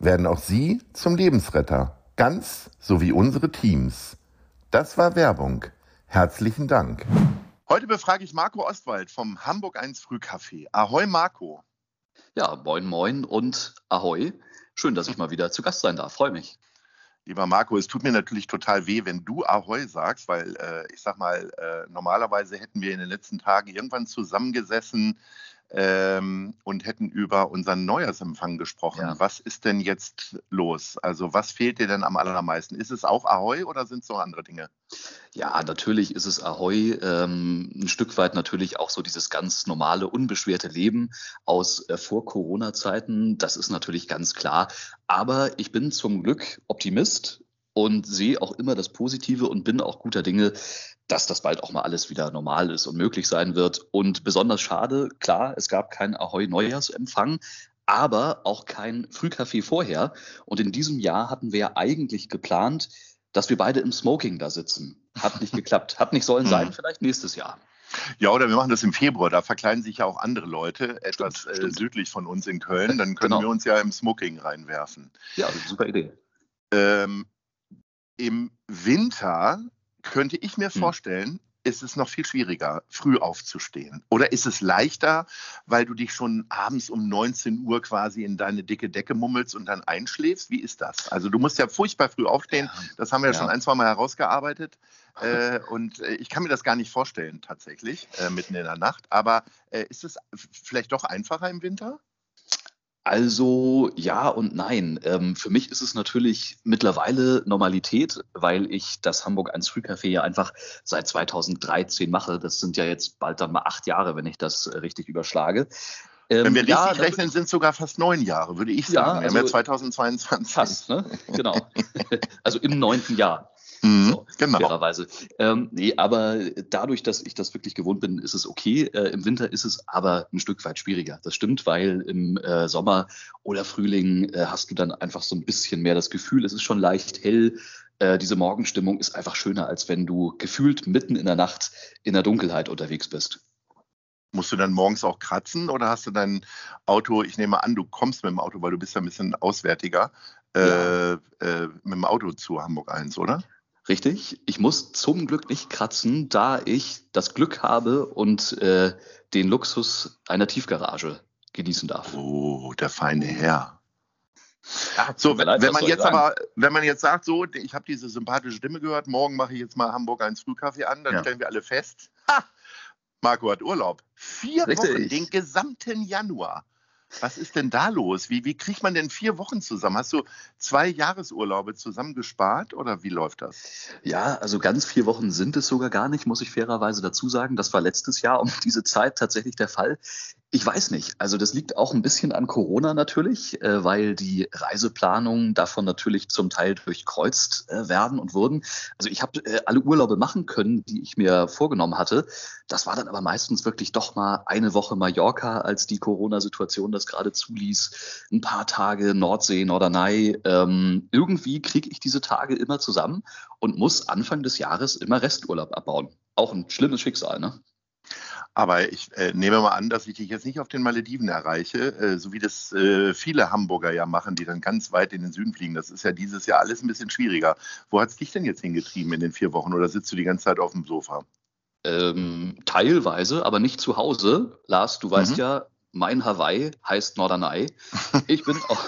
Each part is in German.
Werden auch Sie zum Lebensretter. Ganz so wie unsere Teams. Das war Werbung. Herzlichen Dank. Heute befrage ich Marco Ostwald vom Hamburg 1 Frühcafé. Ahoi Marco. Ja, moin moin und ahoi. Schön, dass ich mal wieder zu Gast sein darf. Freue mich. Lieber Marco, es tut mir natürlich total weh, wenn du Ahoi sagst, weil äh, ich sag mal, äh, normalerweise hätten wir in den letzten Tagen irgendwann zusammengesessen, ähm, und hätten über unseren Neujahrsempfang gesprochen. Ja. Was ist denn jetzt los? Also was fehlt dir denn am allermeisten? Ist es auch Ahoi oder sind es noch andere Dinge? Ja, natürlich ist es Ahoi. Ähm, ein Stück weit natürlich auch so dieses ganz normale, unbeschwerte Leben aus äh, Vor-Corona-Zeiten. Das ist natürlich ganz klar. Aber ich bin zum Glück Optimist und sehe auch immer das Positive und bin auch guter Dinge, dass das bald auch mal alles wieder normal ist und möglich sein wird. Und besonders schade, klar, es gab keinen Ahoi-Neujahrsempfang, aber auch kein Frühkaffee vorher. Und in diesem Jahr hatten wir ja eigentlich geplant, dass wir beide im Smoking da sitzen. Hat nicht geklappt. Hat nicht sollen sein, mhm. vielleicht nächstes Jahr. Ja, oder wir machen das im Februar. Da verkleiden sich ja auch andere Leute etwas stimmt, äh, südlich von uns in Köln. Dann können genau. wir uns ja im Smoking reinwerfen. Ja, super Idee. Ähm, Im Winter könnte ich mir hm. vorstellen, ist es noch viel schwieriger, früh aufzustehen? Oder ist es leichter, weil du dich schon abends um 19 Uhr quasi in deine dicke Decke mummelst und dann einschläfst? Wie ist das? Also du musst ja furchtbar früh aufstehen. Das haben wir ja, ja. schon ein, zwei Mal herausgearbeitet. Äh, und äh, ich kann mir das gar nicht vorstellen, tatsächlich, äh, mitten in der Nacht. Aber äh, ist es vielleicht doch einfacher im Winter? Also ja und nein. Ähm, für mich ist es natürlich mittlerweile Normalität, weil ich das Hamburg 1 Frühcafé ja einfach seit 2013 mache. Das sind ja jetzt bald dann mal acht Jahre, wenn ich das äh, richtig überschlage. Ähm, wenn wir richtig ja, rechnen, sind es sogar fast neun Jahre, würde ich sagen. Ja, also, wir haben ja 2022. Fast, ne? genau. also im neunten Jahr. Mhm, so, genau. Fairerweise. Ähm, nee, aber dadurch, dass ich das wirklich gewohnt bin, ist es okay. Äh, Im Winter ist es aber ein Stück weit schwieriger. Das stimmt, weil im äh, Sommer oder Frühling äh, hast du dann einfach so ein bisschen mehr das Gefühl, es ist schon leicht hell. Äh, diese Morgenstimmung ist einfach schöner, als wenn du gefühlt mitten in der Nacht in der Dunkelheit unterwegs bist. Musst du dann morgens auch kratzen oder hast du dein Auto, ich nehme an, du kommst mit dem Auto, weil du bist ja ein bisschen auswärtiger, ja. äh, äh, mit dem Auto zu Hamburg 1, oder? Richtig. Ich muss zum Glück nicht kratzen, da ich das Glück habe und äh, den Luxus einer Tiefgarage genießen darf. Oh, der feine Herr. Ja, so, wenn, wenn man jetzt aber, wenn man jetzt sagt, so, ich habe diese sympathische Stimme gehört, morgen mache ich jetzt mal Hamburg 1 Frühkaffee an, dann ja. stellen wir alle fest, ha, Marco hat Urlaub. Vier Richtig. Wochen, den gesamten Januar. Was ist denn da los? Wie, wie kriegt man denn vier Wochen zusammen? Hast du zwei Jahresurlaube zusammen gespart oder wie läuft das? Ja, also ganz vier Wochen sind es sogar gar nicht, muss ich fairerweise dazu sagen. Das war letztes Jahr um diese Zeit tatsächlich der Fall. Ich weiß nicht. Also das liegt auch ein bisschen an Corona natürlich, äh, weil die Reiseplanungen davon natürlich zum Teil durchkreuzt äh, werden und wurden. Also ich habe äh, alle Urlaube machen können, die ich mir vorgenommen hatte. Das war dann aber meistens wirklich doch mal eine Woche Mallorca, als die Corona-Situation das gerade zuließ. Ein paar Tage Nordsee, Norderney. Ähm, irgendwie kriege ich diese Tage immer zusammen und muss Anfang des Jahres immer Resturlaub abbauen. Auch ein schlimmes Schicksal, ne? Aber ich äh, nehme mal an, dass ich dich jetzt nicht auf den Malediven erreiche, äh, so wie das äh, viele Hamburger ja machen, die dann ganz weit in den Süden fliegen. Das ist ja dieses Jahr alles ein bisschen schwieriger. Wo hat es dich denn jetzt hingetrieben in den vier Wochen oder sitzt du die ganze Zeit auf dem Sofa? Ähm, teilweise, aber nicht zu Hause. Lars, du weißt mhm. ja, Mein Hawaii heißt Norderney. Ich bin auch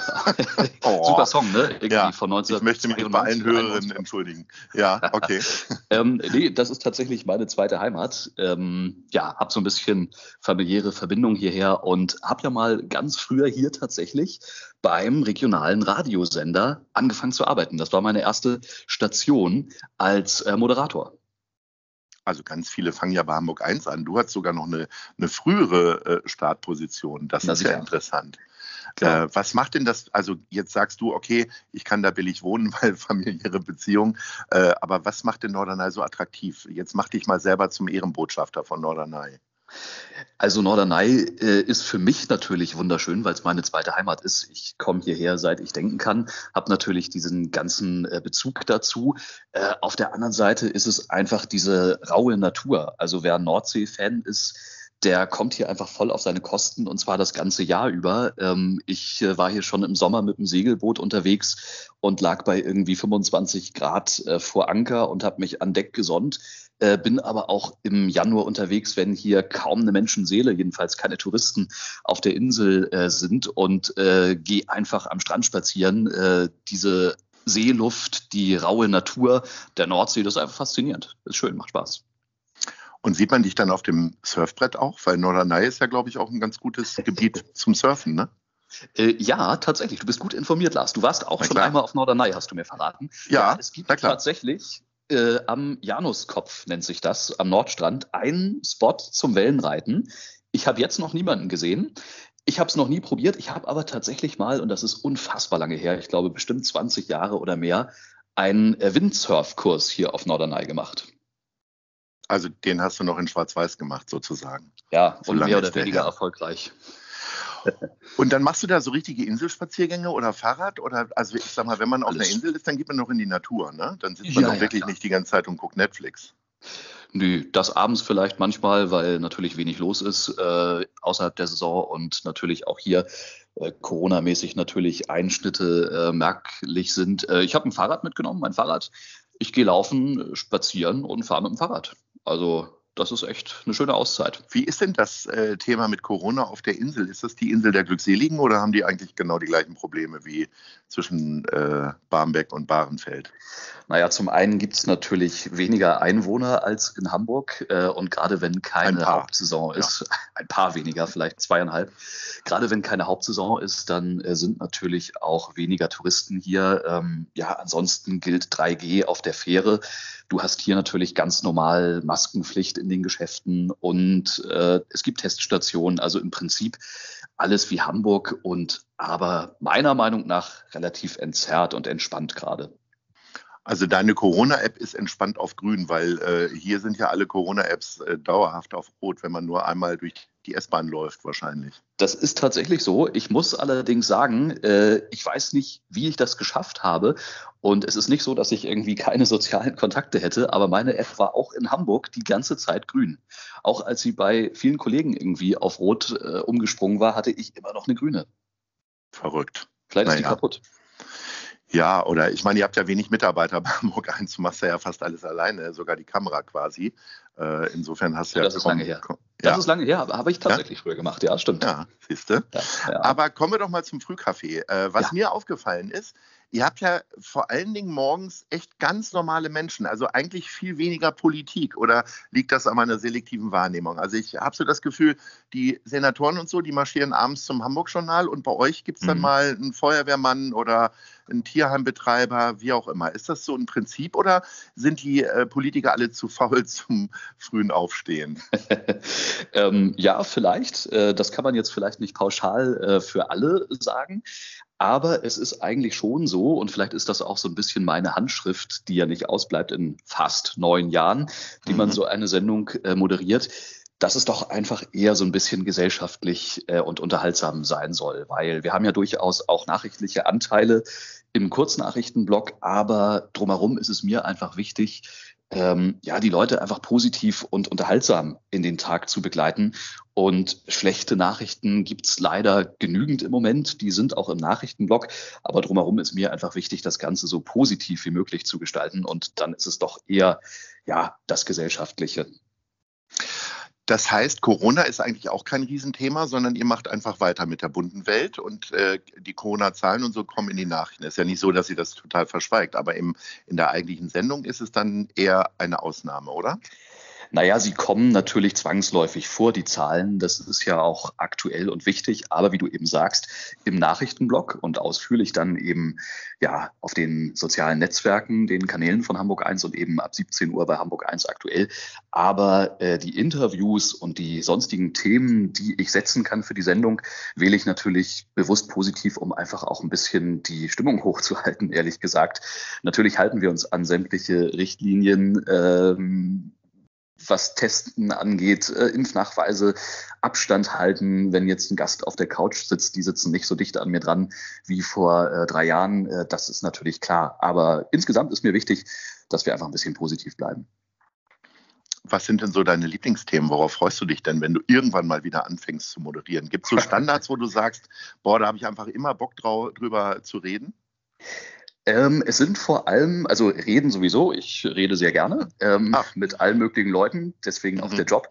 oh. super Song, ne? Irgendwie ja, von 19 Ich möchte mich bei allen Hörerinnen entschuldigen. Ja, okay. ähm, nee, das ist tatsächlich meine zweite Heimat. Ähm, ja, habe so ein bisschen familiäre Verbindung hierher und habe ja mal ganz früher hier tatsächlich beim regionalen Radiosender angefangen zu arbeiten. Das war meine erste Station als äh, Moderator. Also ganz viele fangen ja bei Hamburg 1 an. Du hast sogar noch eine, eine frühere äh, Startposition. Das, das ist ja interessant. Äh, was macht denn das? Also jetzt sagst du, okay, ich kann da billig wohnen, weil familiäre Beziehung. Äh, aber was macht denn Norderney so attraktiv? Jetzt mach dich mal selber zum Ehrenbotschafter von Norderney. Also Norderney äh, ist für mich natürlich wunderschön, weil es meine zweite Heimat ist. Ich komme hierher, seit ich denken kann, habe natürlich diesen ganzen äh, Bezug dazu. Äh, auf der anderen Seite ist es einfach diese raue Natur. Also wer Nordsee-Fan ist, der kommt hier einfach voll auf seine Kosten und zwar das ganze Jahr über. Ähm, ich äh, war hier schon im Sommer mit dem Segelboot unterwegs und lag bei irgendwie 25 Grad äh, vor Anker und habe mich an Deck gesonnt. Äh, bin aber auch im Januar unterwegs, wenn hier kaum eine Menschenseele, jedenfalls keine Touristen auf der Insel äh, sind und äh, gehe einfach am Strand spazieren. Äh, diese Seeluft, die raue Natur der Nordsee, das ist einfach faszinierend. ist schön, macht Spaß. Und sieht man dich dann auf dem Surfbrett auch? Weil Norderney ist ja, glaube ich, auch ein ganz gutes Gebiet zum Surfen, ne? Äh, ja, tatsächlich. Du bist gut informiert, Lars. Du warst auch schon einmal auf Norderney, hast du mir verraten. Ja, ja es gibt tatsächlich äh, am Januskopf, nennt sich das, am Nordstrand, einen Spot zum Wellenreiten. Ich habe jetzt noch niemanden gesehen. Ich habe es noch nie probiert. Ich habe aber tatsächlich mal, und das ist unfassbar lange her, ich glaube bestimmt 20 Jahre oder mehr, einen äh, Windsurfkurs hier auf Norderney gemacht. Also den hast du noch in Schwarz-Weiß gemacht, sozusagen. Ja, so und mehr oder weniger erfolgreich. Und dann machst du da so richtige Inselspaziergänge oder Fahrrad? Oder also ich sag mal, wenn man auf einer Insel ist, dann geht man noch in die Natur, ne? Dann sitzt man ja, doch ja, wirklich klar. nicht die ganze Zeit und guckt Netflix. Nö, das abends vielleicht manchmal, weil natürlich wenig los ist äh, außerhalb der Saison und natürlich auch hier äh, Corona-mäßig natürlich Einschnitte äh, merklich sind. Äh, ich habe ein Fahrrad mitgenommen, mein Fahrrad. Ich gehe laufen, spazieren und fahre mit dem Fahrrad. Also das ist echt eine schöne Auszeit. Wie ist denn das äh, Thema mit Corona auf der Insel? Ist das die Insel der Glückseligen oder haben die eigentlich genau die gleichen Probleme wie zwischen äh, Barmbek und Bahrenfeld? Naja, zum einen gibt es natürlich weniger Einwohner als in Hamburg äh, und gerade wenn keine Hauptsaison ist, ja. ein paar weniger, vielleicht zweieinhalb, gerade wenn keine Hauptsaison ist, dann äh, sind natürlich auch weniger Touristen hier. Ähm, ja, ansonsten gilt 3G auf der Fähre. Du hast hier natürlich ganz normal Maskenpflicht in den Geschäften und äh, es gibt Teststationen. Also im Prinzip alles wie Hamburg und aber meiner Meinung nach relativ entzerrt und entspannt gerade. Also deine Corona-App ist entspannt auf grün, weil äh, hier sind ja alle Corona-Apps äh, dauerhaft auf rot, wenn man nur einmal durch die S-Bahn läuft wahrscheinlich. Das ist tatsächlich so. Ich muss allerdings sagen, äh, ich weiß nicht, wie ich das geschafft habe. Und es ist nicht so, dass ich irgendwie keine sozialen Kontakte hätte, aber meine App war auch in Hamburg die ganze Zeit grün. Auch als sie bei vielen Kollegen irgendwie auf Rot äh, umgesprungen war, hatte ich immer noch eine grüne. Verrückt. Vielleicht ist naja. die kaputt. Ja, oder ich meine, ihr habt ja wenig Mitarbeiter bei Hamburg 1, du machst ja fast alles alleine, sogar die Kamera quasi. Äh, insofern hast du ja. Das ist Das ist lange her, habe ich tatsächlich ja? früher gemacht, ja, stimmt. Ja, siehst du. Ja, Aber kommen wir doch mal zum Frühkaffee. Äh, was mir aufgefallen ist, ihr habt ja vor allen Dingen morgens echt ganz normale Menschen, also eigentlich viel weniger Politik oder liegt das an meiner selektiven Wahrnehmung? Also ich habe so das Gefühl, die Senatoren und so, die marschieren abends zum Hamburg-Journal und bei euch gibt es dann mhm. mal einen Feuerwehrmann oder einen Tierheimbetreiber, wie auch immer. Ist das so ein Prinzip oder sind die äh, Politiker alle zu faul zum frühen Aufstehen? ähm, ja, vielleicht. Äh, das kann man jetzt vielleicht nicht pauschal äh, für alle sagen. Aber es ist eigentlich schon so, und vielleicht ist das auch so ein bisschen meine Handschrift, die ja nicht ausbleibt in fast neun Jahren, mhm. man so eine Sendung moderiert, dass es doch einfach eher so ein bisschen gesellschaftlich und unterhaltsam sein soll, weil wir haben ja durchaus auch nachrichtliche Anteile im Kurznachrichtenblock, aber drumherum ist es mir einfach wichtig, ähm, ja, die Leute einfach positiv und unterhaltsam in den Tag zu begleiten. Und schlechte Nachrichten gibt's leider genügend im Moment. Die sind auch im Nachrichtenblock. Aber drumherum ist mir einfach wichtig, das Ganze so positiv wie möglich zu gestalten. Und dann ist es doch eher, ja, das Gesellschaftliche. Das heißt, Corona ist eigentlich auch kein Riesenthema, sondern ihr macht einfach weiter mit der bunten Welt und äh, die Corona-Zahlen und so kommen in die Nachrichten. Ist ja nicht so, dass sie das total verschweigt, aber im, in der eigentlichen Sendung ist es dann eher eine Ausnahme, oder? Naja, sie kommen natürlich zwangsläufig vor, die Zahlen. Das ist ja auch aktuell und wichtig. Aber wie du eben sagst, im Nachrichtenblock und ausführlich dann eben ja auf den sozialen Netzwerken, den Kanälen von Hamburg 1 und eben ab 17 Uhr bei Hamburg 1 aktuell. Aber äh, die Interviews und die sonstigen Themen, die ich setzen kann für die Sendung, wähle ich natürlich bewusst positiv, um einfach auch ein bisschen die Stimmung hochzuhalten, ehrlich gesagt. Natürlich halten wir uns an sämtliche Richtlinien. Ähm, was Testen angeht, äh, Impfnachweise, Abstand halten. Wenn jetzt ein Gast auf der Couch sitzt, die sitzen nicht so dicht an mir dran wie vor äh, drei Jahren. Äh, das ist natürlich klar. Aber insgesamt ist mir wichtig, dass wir einfach ein bisschen positiv bleiben. Was sind denn so deine Lieblingsthemen? Worauf freust du dich denn, wenn du irgendwann mal wieder anfängst zu moderieren? Gibt es so Standards, wo du sagst, boah, da habe ich einfach immer Bock drauf, drüber zu reden? Ähm, es sind vor allem, also reden sowieso, ich rede sehr gerne ähm, mit allen möglichen Leuten, deswegen mhm. auch der Job.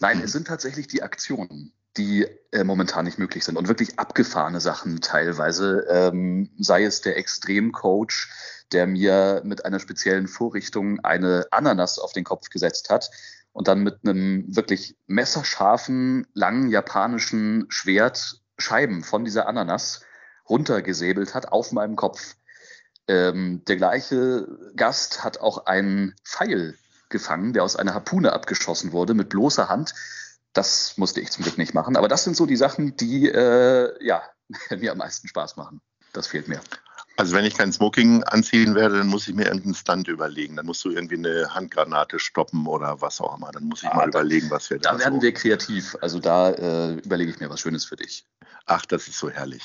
Nein, mhm. es sind tatsächlich die Aktionen, die äh, momentan nicht möglich sind und wirklich abgefahrene Sachen teilweise, ähm, sei es der Extremcoach, der mir mit einer speziellen Vorrichtung eine Ananas auf den Kopf gesetzt hat und dann mit einem wirklich messerscharfen, langen japanischen Schwert Scheiben von dieser Ananas runtergesäbelt hat auf meinem Kopf. Ähm, der gleiche Gast hat auch einen Pfeil gefangen, der aus einer Harpune abgeschossen wurde mit bloßer Hand. Das musste ich zum Glück nicht machen. Aber das sind so die Sachen, die äh, ja, mir am meisten Spaß machen. Das fehlt mir. Also wenn ich kein Smoking anziehen werde, dann muss ich mir irgendeinen Stunt überlegen. Dann musst du irgendwie eine Handgranate stoppen oder was auch immer. Dann muss ich ah, mal da, überlegen, was wir da. Da werden so. wir kreativ. Also da äh, überlege ich mir was Schönes für dich. Ach, das ist so herrlich.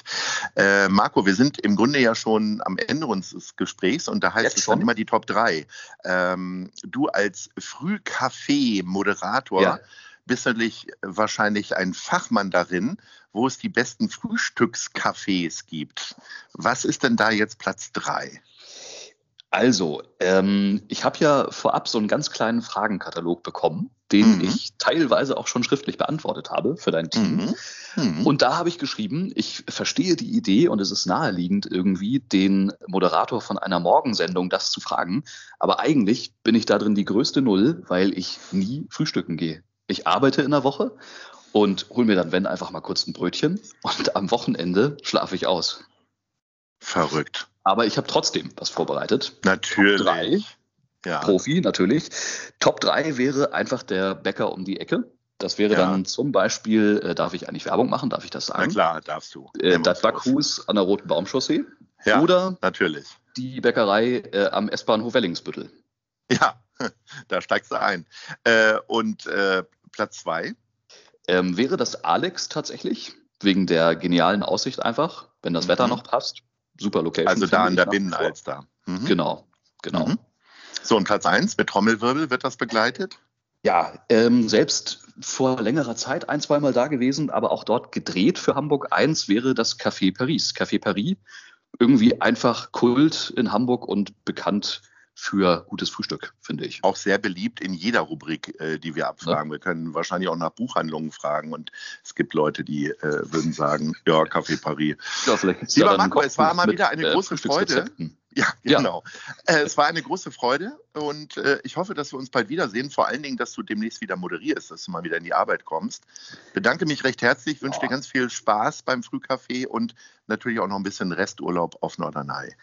Äh, Marco, wir sind im Grunde ja schon am Ende unseres Gesprächs und da heißt Jetzt es schon immer die Top 3. Ähm, du als Frühkaffee-Moderator ja. Bist natürlich wahrscheinlich ein Fachmann darin, wo es die besten Frühstückscafés gibt. Was ist denn da jetzt Platz 3? Also, ähm, ich habe ja vorab so einen ganz kleinen Fragenkatalog bekommen, den mhm. ich teilweise auch schon schriftlich beantwortet habe für dein Team. Mhm. Mhm. Und da habe ich geschrieben, ich verstehe die Idee und es ist naheliegend irgendwie, den Moderator von einer Morgensendung das zu fragen. Aber eigentlich bin ich da drin die größte Null, weil ich nie frühstücken gehe. Ich arbeite in der Woche und hole mir dann, wenn, einfach mal kurz ein Brötchen und am Wochenende schlafe ich aus. Verrückt. Aber ich habe trotzdem was vorbereitet. Natürlich. Top 3, ja. Profi, natürlich. Top 3 wäre einfach der Bäcker um die Ecke. Das wäre ja. dann zum Beispiel, äh, darf ich eigentlich Werbung machen? Darf ich das sagen? Na klar, darfst du. Äh, das Backhus an der Roten Baumchaussee. Ja, Oder natürlich. die Bäckerei äh, am S-Bahnhof Wellingsbüttel. Ja, da steigst du ein. Äh, und äh, Platz 2? Ähm, wäre das Alex tatsächlich, wegen der genialen Aussicht einfach, wenn das mhm. Wetter noch passt super Location. Also da an der Binnenalster. Mhm. Genau, genau. Mhm. So, und Platz 1 mit Trommelwirbel wird das begleitet? Ja, ähm, selbst vor längerer Zeit ein, zweimal da gewesen, aber auch dort gedreht für Hamburg 1 wäre das Café Paris. Café Paris, irgendwie einfach Kult in Hamburg und bekannt für gutes Frühstück, finde ich. Auch sehr beliebt in jeder Rubrik, äh, die wir abfragen. Ja. Wir können wahrscheinlich auch nach Buchhandlungen fragen und es gibt Leute, die äh, würden sagen, ja, Café Paris. Ja, vielleicht Lieber Marco, es war mal wieder eine mit, äh, große Freude. Ja, genau. Ja. Äh, es war eine große Freude und äh, ich hoffe, dass wir uns bald wiedersehen. Vor allen Dingen, dass du demnächst wieder moderierst, dass du mal wieder in die Arbeit kommst. Bedanke mich recht herzlich, wünsche dir ganz viel Spaß beim Frühcafé und natürlich auch noch ein bisschen Resturlaub auf Norderney.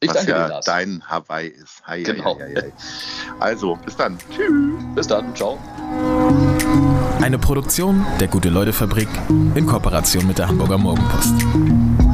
Ich was ja dir, dein Hawaii ist. Hi, genau. Hi, hi, also, bis dann. Tschüss. Bis dann. Ciao. Eine Produktion der Gute-Leute-Fabrik in Kooperation mit der Hamburger Morgenpost.